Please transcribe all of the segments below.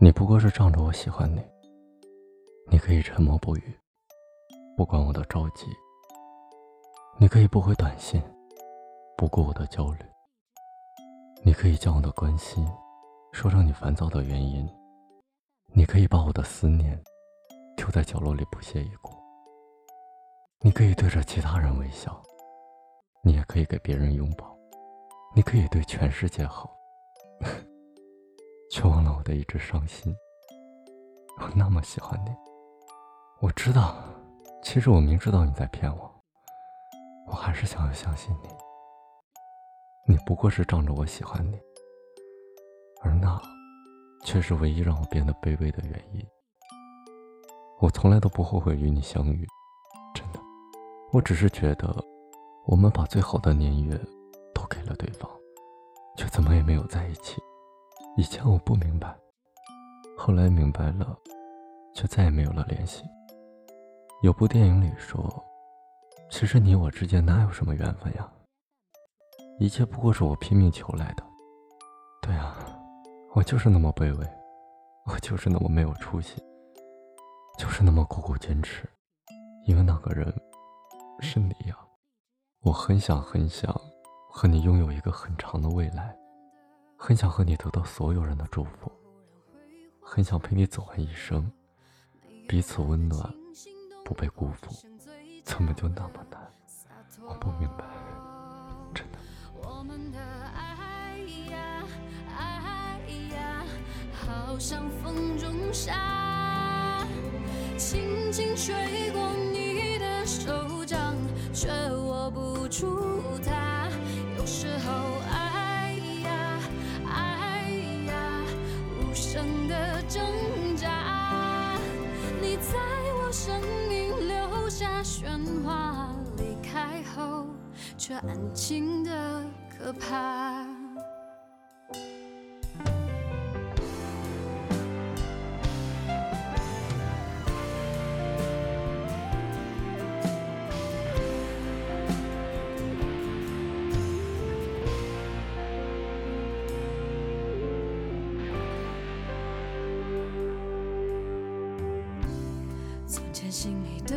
你不过是仗着我喜欢你，你可以沉默不语，不管我的着急；你可以不回短信，不顾我的焦虑；你可以将我的关心说成你烦躁的原因；你可以把我的思念丢在角落里不屑一顾；你可以对着其他人微笑，你也可以给别人拥抱，你可以对全世界好。却忘了我的一直伤心。我那么喜欢你，我知道，其实我明知道你在骗我，我还是想要相信你。你不过是仗着我喜欢你，而那，却是唯一让我变得卑微的原因。我从来都不后悔与你相遇，真的，我只是觉得，我们把最好的年月都给了对方，却怎么也没有在一起。以前我不明白，后来明白了，却再也没有了联系。有部电影里说，其实你我之间哪有什么缘分呀？一切不过是我拼命求来的。对啊，我就是那么卑微，我就是那么没有出息，就是那么苦苦坚持，因为那个人是你呀。我很想很想和你拥有一个很长的未来。很想和你得到所有人的祝福，很想陪你走完一生，彼此温暖，不被辜负，怎么就那么难？我不明白，真的。我们的爱呀，爱呀，好像风中沙，轻轻吹过你的手掌，却喧哗，离开后却安静的可怕。心里的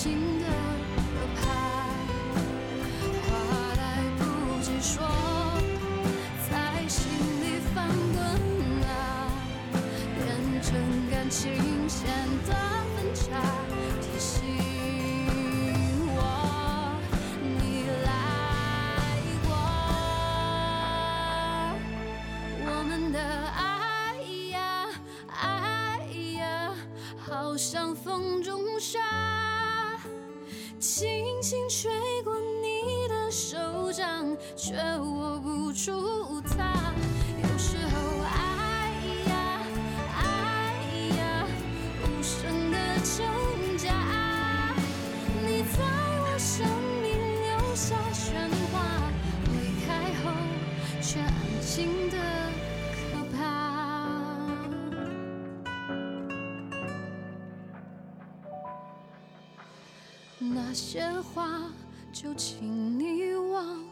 情的可怕话来不及说在心里翻滚啊变成感情线的分岔提醒我你来过我们的爱呀爱呀好像风中沙轻轻吹过你的手掌，却握不住它。有时候，哎呀，哎呀，无声的挣扎，你在我生命留下喧哗，离开后却安静的。那些话就请你忘